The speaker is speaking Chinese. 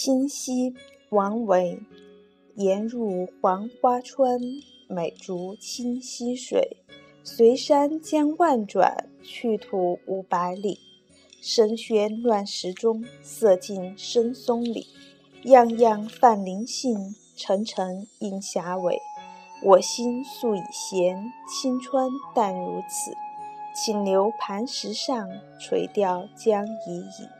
清溪王维，沿入黄花川，美竹清溪水，随山将万转，去途五百里。深轩乱石中，色尽深松里，样样泛灵性，沉沉映霞尾。我心素已闲，青川淡如此。请留磐石上，垂钓将已矣。